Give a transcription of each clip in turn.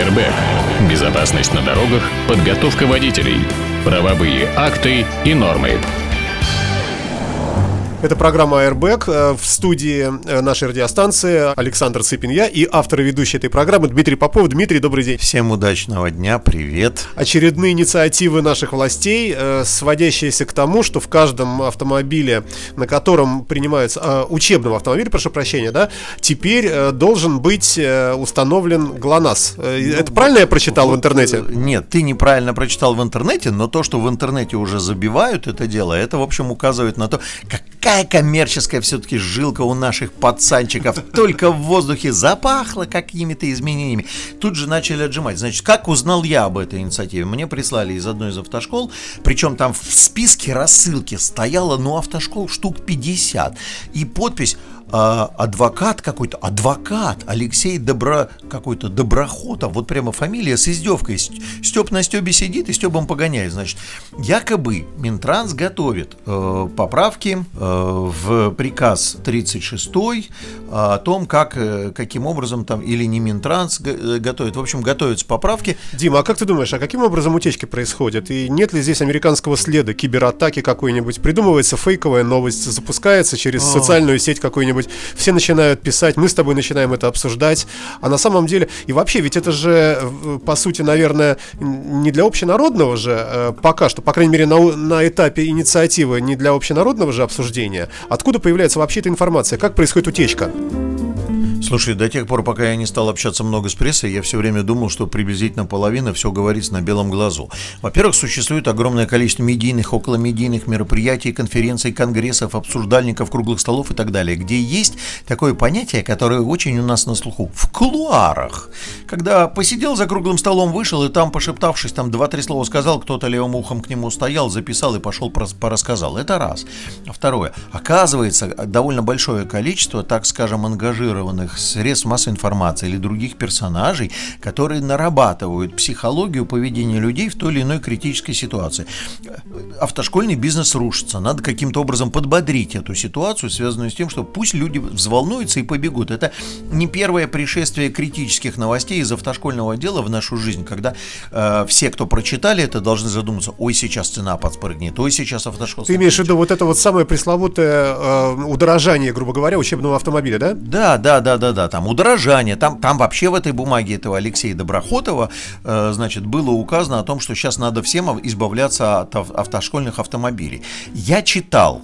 Airbag. Безопасность на дорогах, подготовка водителей, правовые акты и нормы. Это программа Airbag. Э, в студии э, нашей радиостанции Александр Цыпин, я и автор и ведущий этой программы Дмитрий Попов. Дмитрий, добрый день. Всем удачного дня, привет. Очередные инициативы наших властей, э, сводящиеся к тому, что в каждом автомобиле, на котором принимаются, учебном автомобиле, прошу прощения, да, теперь должен быть установлен ГЛОНАСС. Это ну, правильно я прочитал вот, в интернете? Нет, ты неправильно прочитал в интернете, но то, что в интернете уже забивают это дело, это, в общем, указывает на то, какая какая коммерческая все-таки жилка у наших пацанчиков. Только в воздухе запахло какими-то изменениями. Тут же начали отжимать. Значит, как узнал я об этой инициативе? Мне прислали из одной из автошкол, причем там в списке рассылки стояло, ну, автошкол штук 50. И подпись а, адвокат какой-то, адвокат Алексей Добро, какой-то Доброхотов, вот прямо фамилия с издевкой. Степ на Стебе сидит и Стебом погоняет. Значит, якобы Минтранс готовит э, поправки э, в приказ 36 о том, как, э, каким образом там, или не Минтранс э, готовит, в общем, готовятся поправки. Дима, а как ты думаешь, а каким образом утечки происходят? И нет ли здесь американского следа, кибератаки какой-нибудь? Придумывается фейковая новость, запускается через а. социальную сеть какой-нибудь быть все начинают писать, мы с тобой начинаем это обсуждать, а на самом деле, и вообще, ведь это же, э, по сути, наверное, не для общенародного же, э, пока что, по крайней мере, на, на этапе инициативы, не для общенародного же обсуждения, откуда появляется вообще эта информация, как происходит утечка? Слушай, до тех пор, пока я не стал общаться много с прессой, я все время думал, что приблизительно половина все говорится на белом глазу. Во-первых, существует огромное количество медийных, околомедийных мероприятий, конференций, конгрессов, обсуждальников, круглых столов и так далее, где есть такое понятие, которое очень у нас на слуху – в кулуарах. Когда посидел за круглым столом, вышел и там, пошептавшись, там два-три слова сказал, кто-то левым ухом к нему стоял, записал и пошел порассказал. Это раз. Второе. Оказывается, довольно большое количество, так скажем, ангажированных разных средств массовой информации или других персонажей, которые нарабатывают психологию поведения людей в той или иной критической ситуации. Автошкольный бизнес рушится, надо каким-то образом подбодрить эту ситуацию, связанную с тем, что пусть люди взволнуются и побегут. Это не первое пришествие критических новостей из автошкольного дела в нашу жизнь, когда э, все, кто прочитали это, должны задуматься, ой, сейчас цена подспрыгнет, ой, сейчас автошкол... Ты имеешь в виду вот это вот самое пресловутое э, удорожание, грубо говоря, учебного автомобиля, да? Да, да, да, да, да, там удорожание, там, там вообще в этой бумаге этого Алексея Доброхотова, э, значит, было указано о том, что сейчас надо всем избавляться от автошкольных автомобилей. Я читал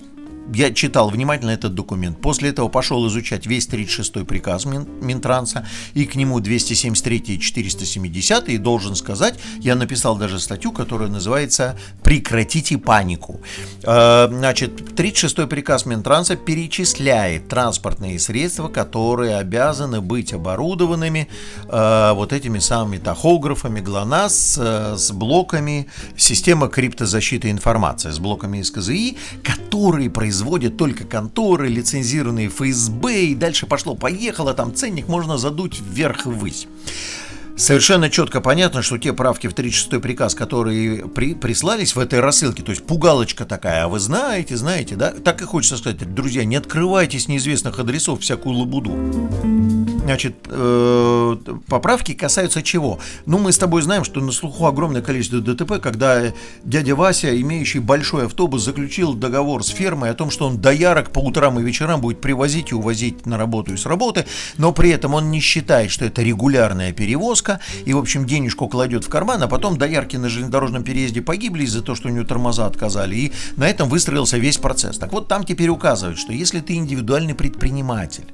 я читал внимательно этот документ. После этого пошел изучать весь 36-й приказ Мин, Минтранса и к нему 273 и 470 и должен сказать, я написал даже статью, которая называется «Прекратите панику». Э, значит, 36-й приказ Минтранса перечисляет транспортные средства, которые обязаны быть оборудованными э, вот этими самыми тахографами ГЛОНАСС э, с блоками системы криптозащиты информации, с блоками СКЗИ, которые производят производят только конторы, лицензированные ФСБ, и дальше пошло-поехало, там ценник можно задуть вверх и ввысь. Совершенно четко понятно, что те правки в 36-й приказ, которые при, прислались в этой рассылке, то есть пугалочка такая, а вы знаете, знаете, да, так и хочется сказать, друзья, не открывайте с неизвестных адресов всякую лабуду. Значит, э, поправки касаются чего? Ну, мы с тобой знаем, что на слуху огромное количество ДТП, когда дядя Вася, имеющий большой автобус, заключил договор с фермой о том, что он доярок по утрам и вечерам будет привозить и увозить на работу и с работы, но при этом он не считает, что это регулярная перевозка, и, в общем, денежку кладет в карман, а потом доярки на железнодорожном переезде погибли из-за того, что у него тормоза отказали, и на этом выстроился весь процесс. Так вот, там теперь указывают, что если ты индивидуальный предприниматель,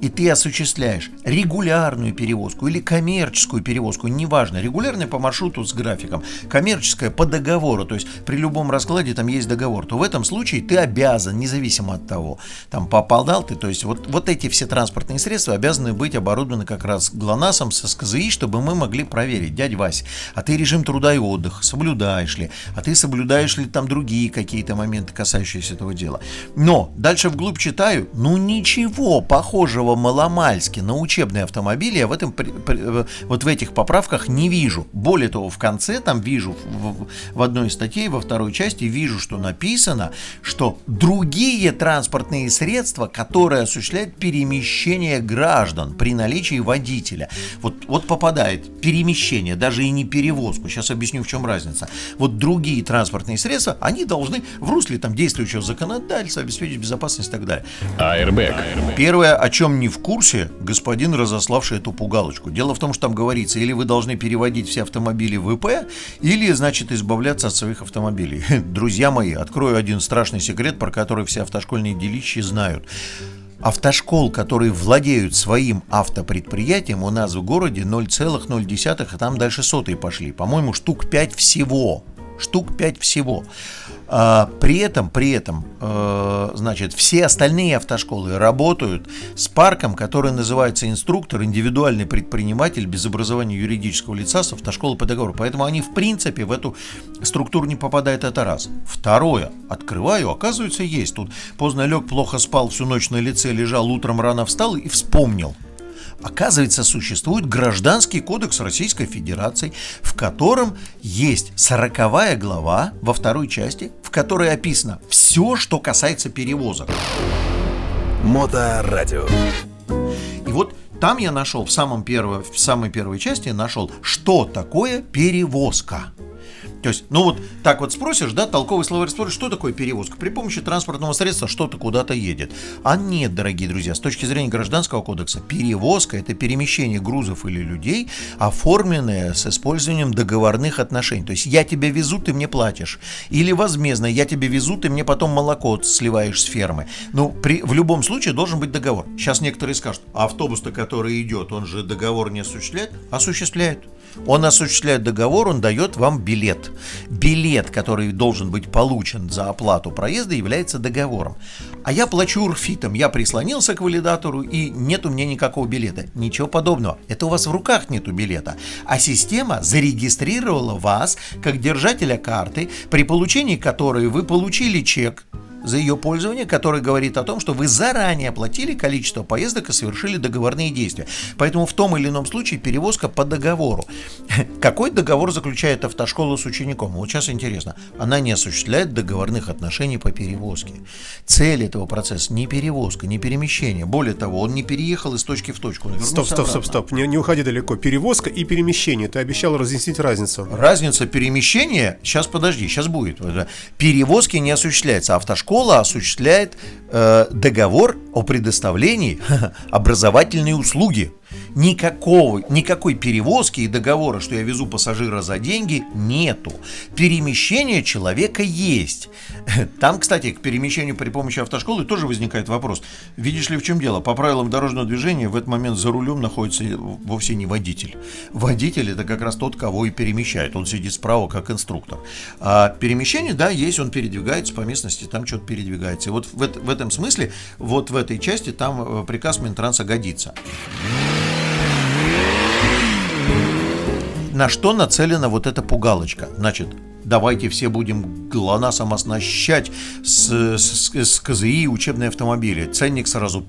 и ты осуществляешь регулярную перевозку или коммерческую перевозку, неважно, регулярная по маршруту с графиком, коммерческая по договору, то есть при любом раскладе там есть договор, то в этом случае ты обязан, независимо от того, там попадал ты, то есть вот, вот эти все транспортные средства обязаны быть оборудованы как раз ГЛОНАССом со СКЗИ, чтобы мы могли проверить, дядь Вась, а ты режим труда и отдыха соблюдаешь ли, а ты соблюдаешь ли там другие какие-то моменты, касающиеся этого дела. Но дальше вглубь читаю, ну ничего похожего маломальски на учебные автомобили я в этом, э, вот в этих поправках не вижу. Более того, в конце там вижу, в, в одной статье, во второй части вижу, что написано, что другие транспортные средства, которые осуществляют перемещение граждан при наличии водителя. Вот, вот попадает перемещение, даже и не перевозку. Сейчас объясню, в чем разница. Вот другие транспортные средства, они должны в русле там действующего законодательства обеспечить безопасность и так далее. Airbag. Первое, о чем не в курсе, господин, разославший эту пугалочку. Дело в том, что там говорится, или вы должны переводить все автомобили в ИП, или, значит, избавляться от своих автомобилей. Друзья мои, открою один страшный секрет, про который все автошкольные делищи знают. Автошкол, которые владеют своим автопредприятием, у нас в городе 0,0, а там дальше сотые пошли. По-моему, штук 5 всего. Штук 5 всего. А, при этом, при этом, э, значит, все остальные автошколы работают с парком, который называется инструктор, индивидуальный предприниматель без образования юридического лица с автошколы по договору. Поэтому они, в принципе, в эту структуру не попадают, это раз. Второе. Открываю, оказывается, есть. Тут поздно лег, плохо спал, всю ночь на лице лежал, утром рано встал и вспомнил. Оказывается, существует Гражданский кодекс Российской Федерации, в котором есть сороковая глава во второй части, в которой описано все, что касается перевозок. Моторадио. И вот там я нашел в, самом первой, в самой первой части нашел, что такое перевозка. То есть, ну вот так вот спросишь, да, толковый словарь спросишь, что такое перевозка? При помощи транспортного средства что-то куда-то едет. А нет, дорогие друзья, с точки зрения Гражданского кодекса, перевозка – это перемещение грузов или людей, оформленное с использованием договорных отношений. То есть я тебя везу, ты мне платишь. Или возмездно, я тебя везу, ты мне потом молоко сливаешь с фермы. Ну, при, в любом случае должен быть договор. Сейчас некоторые скажут, а автобус-то, который идет, он же договор не осуществляет? Осуществляет. Он осуществляет договор, он дает вам билет. Билет, который должен быть получен за оплату проезда, является договором. А я плачу урфитом, я прислонился к валидатору и нет у меня никакого билета. Ничего подобного. Это у вас в руках нету билета. А система зарегистрировала вас как держателя карты, при получении которой вы получили чек за ее пользование, который говорит о том, что вы заранее оплатили количество поездок и совершили договорные действия. Поэтому в том или ином случае перевозка по договору. Какой договор заключает автошкола с учеником? Вот сейчас интересно. Она не осуществляет договорных отношений по перевозке. Цель этого процесса не перевозка, не перемещение. Более того, он не переехал из точки в точку. Стоп, стоп, стоп, стоп. Не, не уходи далеко. Перевозка и перемещение. Ты обещал разъяснить разницу. Разница перемещения, сейчас подожди, сейчас будет. Перевозки не осуществляется. Автошкола школа осуществляет э, договор о предоставлении образовательной услуги. Никакого, никакой перевозки и договора, что я везу пассажира за деньги, нету. Перемещение человека есть. Там, кстати, к перемещению при помощи автошколы тоже возникает вопрос. Видишь ли, в чем дело? По правилам дорожного движения в этот момент за рулем находится вовсе не водитель. Водитель это как раз тот, кого и перемещает. Он сидит справа как инструктор. А перемещение, да, есть, он передвигается по местности, там что-то передвигается. И вот в, в этом смысле, вот в этой части там э, приказ Минтранса годится. На что нацелена вот эта пугалочка? Значит, давайте все будем ГЛОНАССом оснащать с, с, с КЗИ учебные автомобили. Ценник сразу,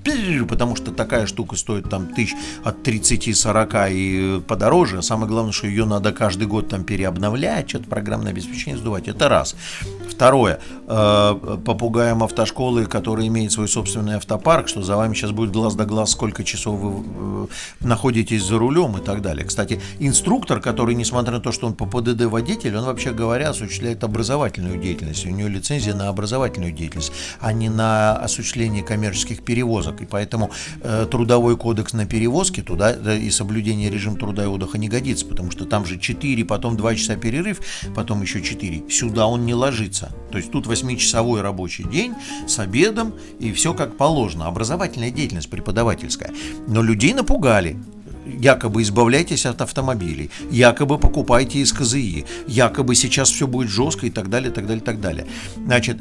потому что такая штука стоит там тысяч от 30-40 и подороже. А самое главное, что ее надо каждый год там переобновлять, что-то программное обеспечение сдувать. Это раз. Второе. Э, попугаем автошколы, которые имеют свой собственный автопарк, что за вами сейчас будет глаз да глаз, сколько часов вы э, находитесь за рулем и так далее. Кстати, инструктор, который, несмотря на то, что он по ПДД водитель, он вообще говоря осуществляет образовательную деятельность. У него лицензия на образовательную деятельность, а не на осуществление коммерческих перевозок. И поэтому э, трудовой кодекс на перевозки туда да, и соблюдение режима труда и отдыха не годится, потому что там же 4, потом 2 часа перерыв, потом еще 4. Сюда он не ложится. То есть тут 8-часовой рабочий день с обедом и все как положено. Образовательная деятельность преподавательская. Но людей напугали якобы избавляйтесь от автомобилей, якобы покупайте из КЗИ, якобы сейчас все будет жестко и так далее, так далее, так далее. Значит,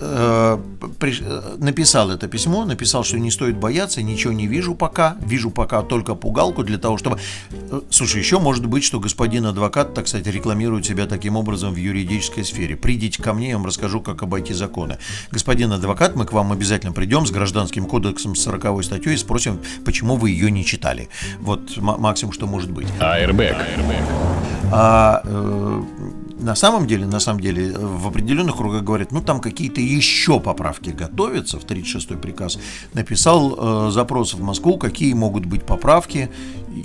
э, при, э, написал это письмо, написал, что не стоит бояться, ничего не вижу пока, вижу пока только пугалку для того, чтобы... Э, слушай, еще может быть, что господин адвокат, так сказать, рекламирует себя таким образом в юридической сфере. Придите ко мне, я вам расскажу, как обойти законы. Господин адвокат, мы к вам обязательно придем с гражданским кодексом 40 статьей и спросим, почему вы ее не читали. Вот максимум, что может быть. Airbag. А, э, на самом деле, на самом деле, в определенных кругах говорят, ну там какие-то еще поправки готовятся, в 36-й приказ написал э, запрос в Москву, какие могут быть поправки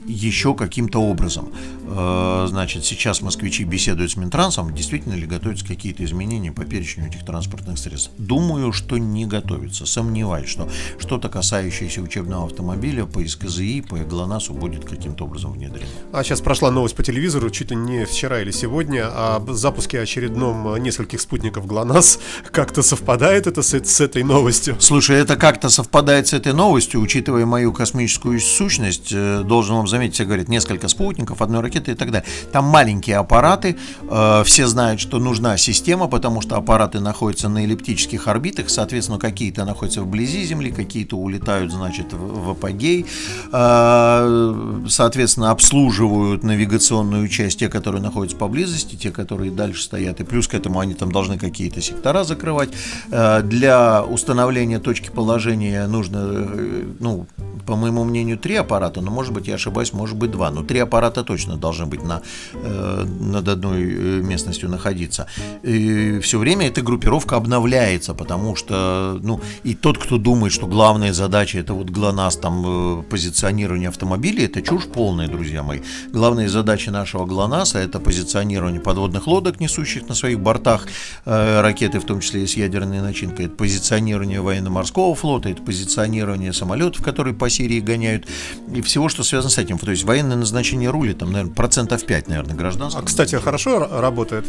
еще каким-то образом. Э, значит, сейчас москвичи беседуют с Минтрансом, действительно ли готовятся какие-то изменения по перечню этих транспортных средств. Думаю, что не готовится, сомневаюсь, что что-то касающееся учебного автомобиля по СКЗИ, по ГЛОНАССу будет каким-то образом внедрено. А сейчас прошла новость по телевизору, чуть ли не вчера или сегодня, об запуске очередном нескольких спутников ГЛОНАСС. Как-то совпадает это с, с этой новостью? Слушай, это как-то совпадает с этой новостью, учитывая мою космическую сущность, э, должен вам заметить, все говорят, несколько спутников, одной ракеты и так далее. Там маленькие аппараты, э, все знают, что нужна система, потому что аппараты находятся на эллиптических орбитах, соответственно, какие-то находятся вблизи Земли, какие-то улетают, значит, в, в апогей, э, соответственно, обслуживают навигационную часть, те, которые находятся поблизости, те, которые дальше стоят, и плюс к этому они там должны какие-то сектора закрывать. Э, для установления точки положения нужно, э, ну, по моему мнению, три аппарата, но, может быть, я ошибаюсь, может быть, два, но три аппарата точно должны быть на, э, над одной э, местностью находиться. И все время эта группировка обновляется, потому что, ну, и тот, кто думает, что главная задача это вот ГЛОНАСС, там, э, позиционирование автомобилей, это чушь полная, друзья мои. Главная задача нашего ГЛОНАССа это позиционирование подводных лодок, несущих на своих бортах э, ракеты, в том числе и с ядерной начинкой, это позиционирование военно-морского флота, это позиционирование самолетов, которые по Сирии гоняют, и всего, что связано с этим. То есть военное назначение рулит, там, наверное, процентов 5, наверное, гражданского. А, кстати, хорошо работает?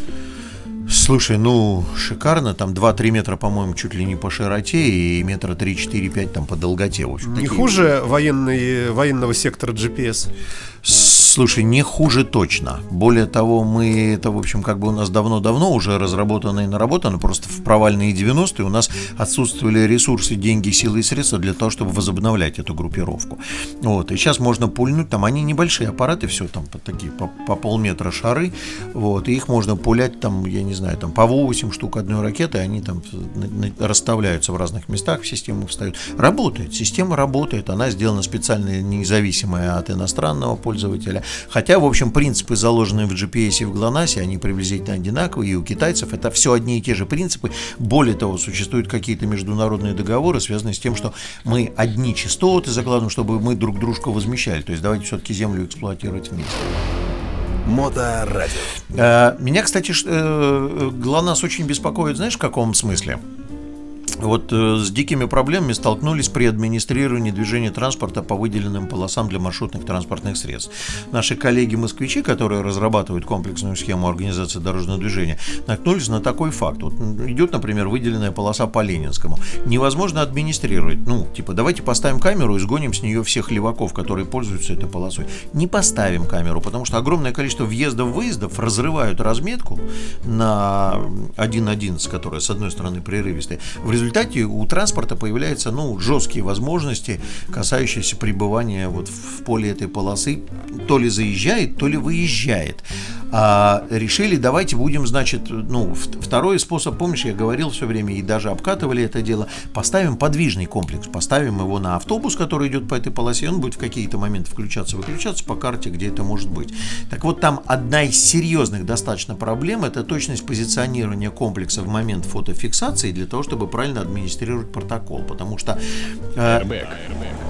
Слушай, ну, шикарно, там 2-3 метра, по-моему, чуть ли не по широте и метра 3-4-5 там по долготе. В общем, не такие... хуже военный, военного сектора GPS? Слушай, не хуже точно. Более того, мы, это, в общем, как бы у нас давно-давно уже разработано и наработано, просто в провальные 90-е у нас отсутствовали ресурсы, деньги, силы и средства для того, чтобы возобновлять эту группировку. Вот, и сейчас можно пульнуть, там они небольшие аппараты, все там по, такие по, по полметра шары, вот, и их можно пулять там, я не знаю, там по 8 штук одной ракеты, они там расставляются в разных местах, в систему встают. Работает, система работает, она сделана специально независимая от иностранного пользователя, Хотя, в общем, принципы, заложенные в GPS и в GLONASS, они приблизительно одинаковые, и у китайцев это все одни и те же принципы. Более того, существуют какие-то международные договоры, связанные с тем, что мы одни частоты закладываем, чтобы мы друг дружку возмещали. То есть давайте все-таки Землю эксплуатировать вместе. Моторадио. Э, меня, кстати, э, ГЛОНАСС очень беспокоит, знаешь, в каком смысле? Вот э, с дикими проблемами столкнулись при администрировании движения транспорта по выделенным полосам для маршрутных транспортных средств. Наши коллеги-москвичи, которые разрабатывают комплексную схему организации дорожного движения, наткнулись на такой факт. Вот идет, например, выделенная полоса по Ленинскому. Невозможно администрировать. Ну, типа, давайте поставим камеру и сгоним с нее всех леваков, которые пользуются этой полосой. Не поставим камеру, потому что огромное количество въездов-выездов разрывают разметку на 1.11, которая, с одной стороны, прерывистая. В результате у транспорта появляются ну, жесткие возможности, касающиеся пребывания вот в поле этой полосы. То ли заезжает, то ли выезжает. А решили, давайте будем, значит, ну, второй способ, помнишь, я говорил все время и даже обкатывали это дело, поставим подвижный комплекс, поставим его на автобус, который идет по этой полосе, он будет в какие-то моменты включаться, выключаться по карте, где это может быть. Так вот, там одна из серьезных достаточно проблем, это точность позиционирования комплекса в момент фотофиксации для того, чтобы правильно правильно администрировать протокол, потому что э,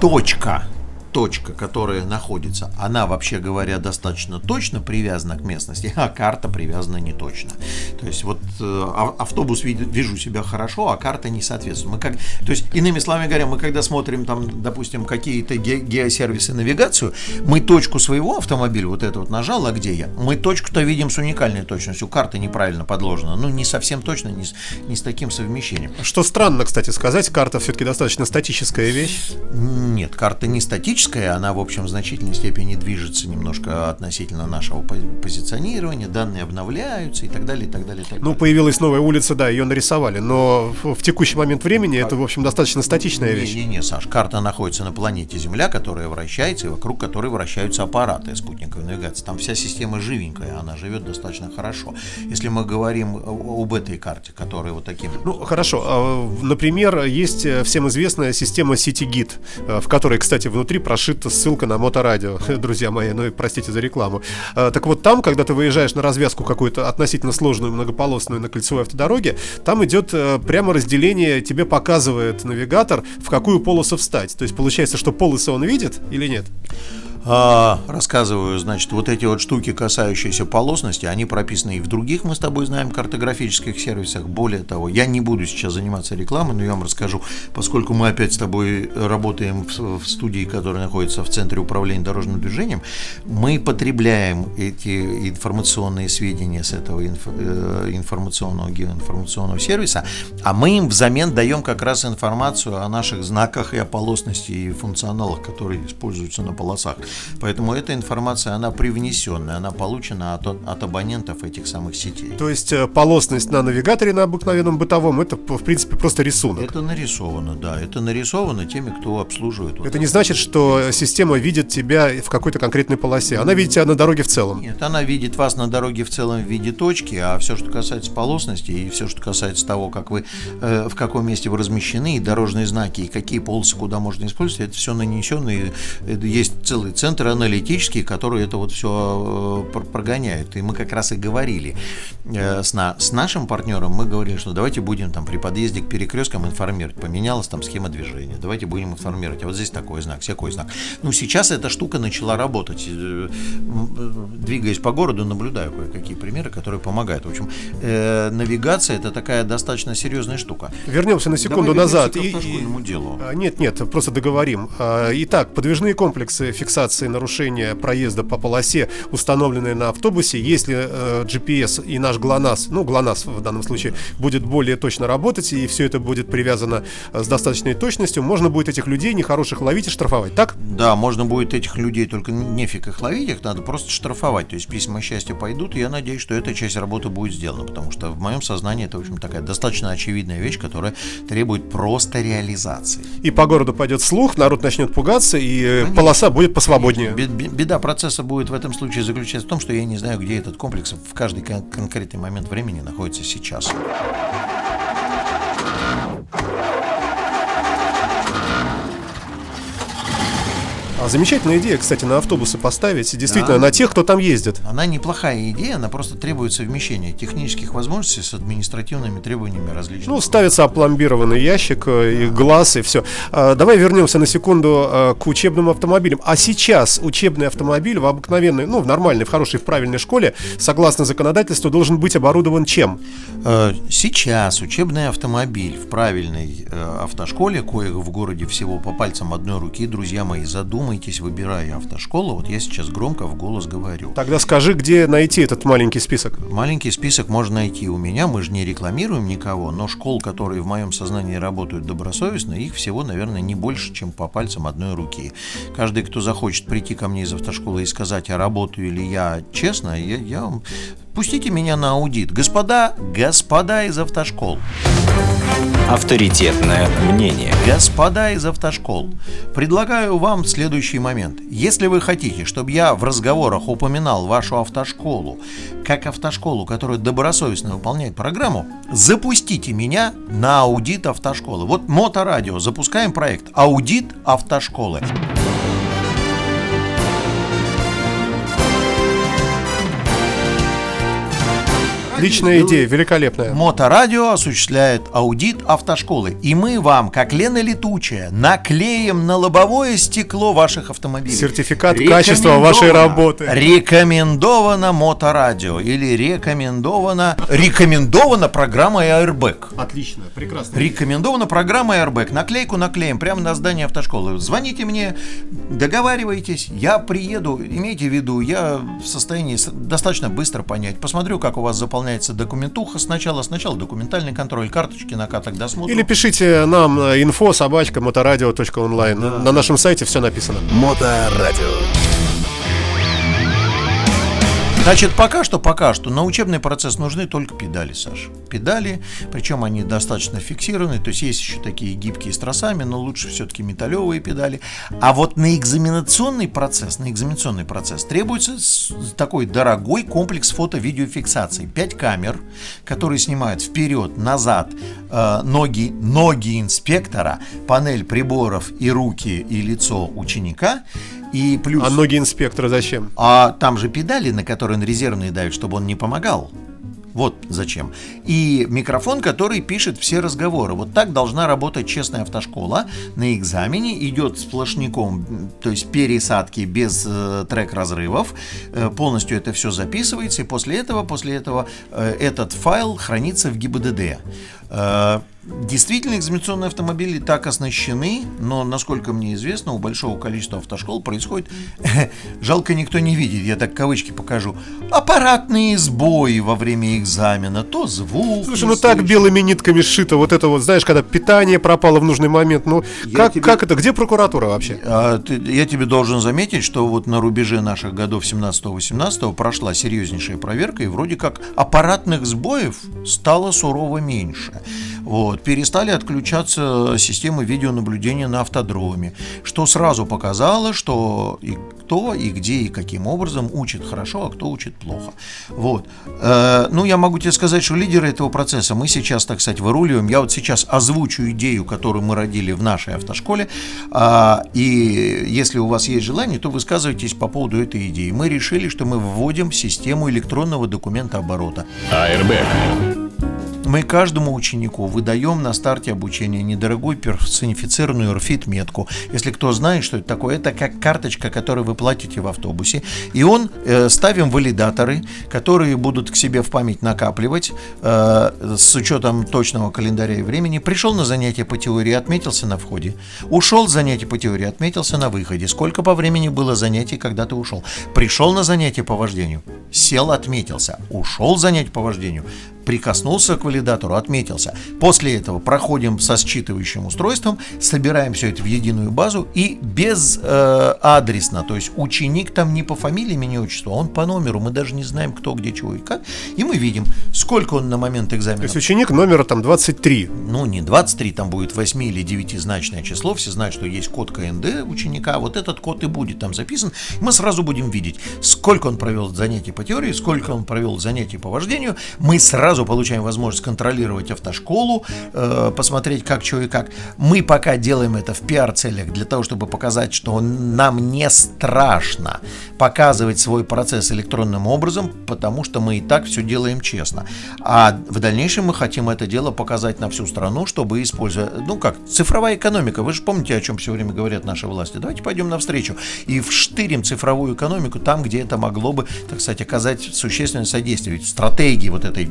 точка точка, которая находится, она, вообще говоря, достаточно точно привязана к местности, а карта привязана не точно. То есть вот э, автобус вижу себя хорошо, а карта не соответствует. Мы как, то есть, иными словами говоря, мы когда смотрим там, допустим, какие-то ге геосервисы навигацию, мы точку своего автомобиля, вот это вот нажал, а где я? Мы точку-то видим с уникальной точностью, карта неправильно подложена, ну не совсем точно, не с, не с таким совмещением. Что странно, кстати, сказать, карта все-таки достаточно статическая вещь. Нет, карта не статическая, автоматическая, она, в общем, в значительной степени движется немножко относительно нашего позиционирования, данные обновляются и так далее, и так далее. И так Ну, далее. появилась новая улица, да, ее нарисовали, но в, в текущий момент времени это, в общем, достаточно статичная вещь. Не-не-не, Саш, карта находится на планете Земля, которая вращается, и вокруг которой вращаются аппараты спутниковой навигации. Там вся система живенькая, она живет достаточно хорошо. Если мы говорим об этой карте, которая вот таким... Ну, хорошо. А, Например, есть э, всем известная система CityGit, э, в которой, кстати, внутри прошита ссылка на моторадио, друзья мои, ну и простите за рекламу. А, Так вот там, когда ты выезжаешь на развязку какую-то относительно сложную многополосную на кольцевой автодороге, там идет э, прямо разделение, тебе показывает навигатор, в какую полосу встать. То есть получается, что полосы он видит или нет? А, рассказываю, значит, вот эти вот штуки, касающиеся полосности, они прописаны и в других, мы с тобой знаем, картографических сервисах. Более того, я не буду сейчас заниматься рекламой, но я вам расскажу, поскольку мы опять с тобой работаем в, в студии, которая находится в Центре управления дорожным движением, мы потребляем эти информационные сведения с этого инф- э, информационного геоинформационного сервиса, а мы им взамен даем как раз информацию о наших знаках и о полосности и функционалах, которые используются на полосах. Поэтому эта информация, она привнесенная, она получена от, от абонентов этих самых сетей. То есть э, полосность на навигаторе на обыкновенном бытовом, это, в принципе, просто рисунок. Это нарисовано, да, это нарисовано теми, кто обслуживает. вот Это не значит, что система видит тебя в какой-то конкретной полосе. Она видит тебя на дороге в целом. Нет, она видит вас на дороге в целом в виде точки, а все, что касается полосности и все, что касается того, как вы, э, в каком месте вы размещены, и дорожные знаки, и какие полосы куда можно использовать, это все нанесено, и это есть целый центр аналитический, который это вот все прогоняет. И мы как раз и говорили э, с, на- с нашим партнером, мы говорили, что давайте будем там при подъезде к перекресткам информировать, поменялась там схема движения, давайте будем информировать, а вот здесь такой знак, всякой знак. Ну, сейчас эта штука начала работать. Э, э, Двигаясь по городу, наблюдаю кое-какие примеры, которые помогают. В общем, э, навигация это такая достаточно серьезная штука. Вернемся на секунду Давай назад. к И- делу. А, Нет, нет, просто договорим. А, Итак, подвижные комплексы фиксации нарушения проезда по полосе, установленные на автобусе, если э, GPS и наш ГЛОНАСС, ну ГЛОНАСС в данном случае, будет более точно работать, и все это будет привязано э, с достаточной точностью, можно будет этих людей нехороших ловить и штрафовать, так? Да, можно будет этих людей, только нефиг их ловить, их надо просто штрафовать. То есть письма счастья пойдут, и я надеюсь, что эта часть работы будет сделана, потому что в моем сознании это, в общем, такая достаточно очевидная вещь, которая требует просто реализации. И по городу пойдет слух, народ начнет пугаться, и э, полоса будет посвободнее. Бе- бе- Беда процесса будет в этом случае заключаться в том, что я не знаю, где этот комплекс в каждый кон- конкретный момент времени находится сейчас. А замечательная идея, кстати, на автобусы поставить, действительно, Да. на тех, кто там ездит. Она неплохая идея, она просто требует совмещения технических возможностей с административными требованиями различных. Ну, ставится опломбированный ящик, э, и глаз, и все. давай вернемся на секунду э, к учебным автомобилям. А сейчас учебный автомобиль в обыкновенной, ну, в нормальной, в хорошей, в правильной школе, согласно законодательству, должен быть оборудован чем? Э, Сейчас учебный автомобиль в правильной автошколе, коих в городе всего по пальцам одной руки, друзья мои, задумайтесь, выбирая автошколу. Вот я сейчас громко в голос говорю. Тогда скажи, где найти этот маленький список. Маленький список можно найти у меня, мы же не рекламируем никого, но школ, которые в моем сознании работают добросовестно, их всего, наверное, не больше, чем по пальцам одной руки. Каждый, кто захочет прийти ко мне из автошколы и сказать, а работаю ли я честно, я, я вам... Пустите меня на аудит. Господа, господа из автошкол, Авторитетное мнение. Господа из автошкол, предлагаю вам следующий момент. Если вы хотите, чтобы я в разговорах упоминал вашу автошколу как автошколу, которая добросовестно выполняет программу, запустите меня на аудит автошколы. Вот Моторадио, запускаем проект «Аудит автошколы». Отличная идея, великолепная. Моторадио осуществляет аудит автошколы. И мы вам, как Лена Летучая, наклеим на лобовое стекло ваших автомобилей. Сертификат качества вашей работы. Рекомендовано Моторадио. Или рекомендовано... Рекомендована программа Airbag. Отлично, прекрасно. Рекомендована программа Airbag. Наклейку наклеим прямо на здание автошколы. Звоните мне, договаривайтесь, я приеду. Имейте в виду, я в состоянии достаточно быстро понять. Посмотрю, как у вас заполняется заполняется документуха сначала, сначала документальный контроль, карточки, накаток, досмотр. Или пишите нам инфо собачка моторадио.онлайн. На нашем сайте все написано. Моторадио. Значит, пока что, пока что на учебный процесс нужны только педали, Саша. Педали, причем они достаточно фиксированы, то есть есть еще такие гибкие с тросами, но лучше все-таки металлевые педали. А вот на экзаменационный процесс, на экзаменационный процесс требуется такой дорогой комплекс фото-видеофиксации. Пять камер, которые снимают вперед, назад э, ноги, ноги инспектора, панель приборов и руки и лицо ученика. И плюс... А ноги инспектора зачем? А там же педали, на которые он резервные давит, чтобы он не помогал. Вот зачем. И микрофон, который пишет все разговоры. Вот так должна работать честная автошкола. На экзамене идет сплошняком, м, то есть пересадки без э, трек-разрывов. Э, полностью это все записывается. И после этого, после этого э, этот файл хранится в ГИБДД. Э, Действительно, экзаменационные автомобили так оснащены, но, насколько мне известно, у большого количества автошкол происходит, жалко никто не видит, я так кавычки покажу, аппаратные сбои во время экзамена, то звук. Слушай, ну так белыми нитками сшито вот это вот, знаешь, когда питание пропало в нужный момент. Ну, Я как, тебе- как это? Где прокуратура вообще? А, ты- я тебе должен заметить, что вот на рубеже наших годов 17-18 прошла серьезнейшая проверка, и вроде как аппаратных сбоев стало сурово меньше. Вот, перестали отключаться системы видеонаблюдения на автодроме, что сразу показало, что и кто, и где, и каким образом учит хорошо, а кто учит плохо. Вот. Э, ну, я могу тебе сказать, что лидеры этого процесса мы сейчас, так сказать, выруливаем. Я вот сейчас озвучу идею, которую мы родили в нашей автошколе. А, и если у вас есть желание, то высказывайтесь по поводу этой идеи. Мы решили, что мы вводим систему электронного документа оборота. Airbag. Мы каждому ученику выдаем на старте обучения недорогую персонифицированную RFID-метку. Если кто знает, что это такое, это как карточка, которую вы платите в автобусе. И он э, ставим валидаторы, которые будут к себе в память накапливать э, с учетом точного календаря и времени. Пришел на занятие по теории, отметился на входе. Ушел с занятия по теории, отметился на выходе. Сколько по времени было занятий, когда ты ушел? Пришел на занятие по вождению, сел, отметился. Ушел с занятия по вождению, прикоснулся к валидатору, отметился. После этого проходим со считывающим устройством, собираем все это в единую базу и без э, адресно, то есть ученик там не по фамилии, имени, отчеству, а он по номеру, мы даже не знаем, кто, где, чего и как, и мы видим, сколько он на момент То экзамена. есть ученик номера там 23. Ну, не 23, там будет 8 или 9-значное число. Все знают, что есть код КНД ученика. Вот этот код и будет там записан. Мы сразу будем видеть, сколько он провел занятий по теории, сколько он провел занятий по вождению. Мы сразу получаем возможность контролировать автошколу, э, посмотреть, как, что и как. Мы пока делаем это в пиар-целях для того, чтобы показать, что нам не страшно показывать свой процесс электронным образом, потому что мы и так все делаем честно. А в дальнейшем мы хотим это дело показать на всю страну, чтобы используя, ну как, цифровая экономика. Вы же помните, о чем все время говорят наши власти. Давайте пойдем навстречу и вштырим цифровую экономику там, где это могло бы, так сказать, оказать существенное содействие. Ведь стратегии вот этой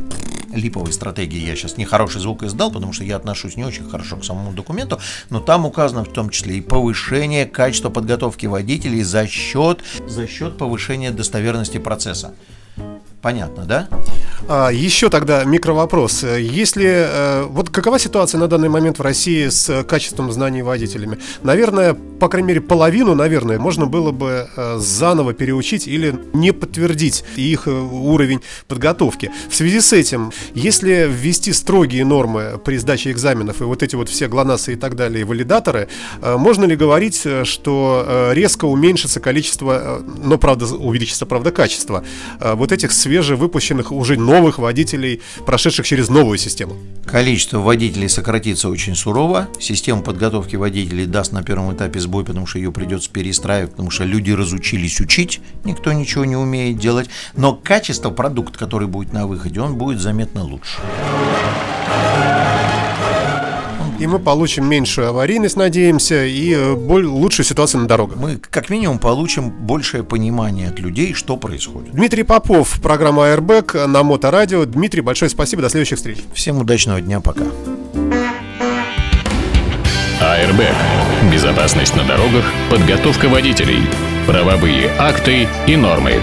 липовой стратегии я сейчас нехороший звук издал, потому что я отношусь не очень хорошо к самому документу, но там указано в том числе и повышение качества подготовки водителей за счет, за счет повышения достоверности процесса. Понятно, да? А, еще тогда микровопрос. Если э, вот какова ситуация на данный момент в России с качеством знаний водителями? Наверное, по крайней мере, половину, наверное, можно было бы э, заново переучить или не подтвердить их э, уровень подготовки. В связи с этим, если ввести строгие нормы при сдаче экзаменов и вот эти вот все ГЛОНАССы и так далее, и валидаторы, можно ли говорить, что резко уменьшится количество, но правда увеличится, правда, качество вот этих свежевыпущенных уже новых водителей, прошедших через новую систему? Количество водителей сократится очень сурово. Система подготовки водителей даст на первом этапе сбой, потому что ее придется перестраивать, потому что люди разучились учить, никто ничего не умеет делать. Но качество продукта, который будет на выходе, он будет заметно лучше. И мы получим меньшую аварийность, надеемся, и э, боль- лучшую ситуацию на дорогах. Мы как минимум получим большее понимание от людей, что происходит. Дмитрий Попов, программа Airbag на Моторадио. Дмитрий, большое спасибо, до следующих встреч. Всем удачного дня, пока. Airbag. Безопасность на дорогах, подготовка водителей, правовые акты и нормы.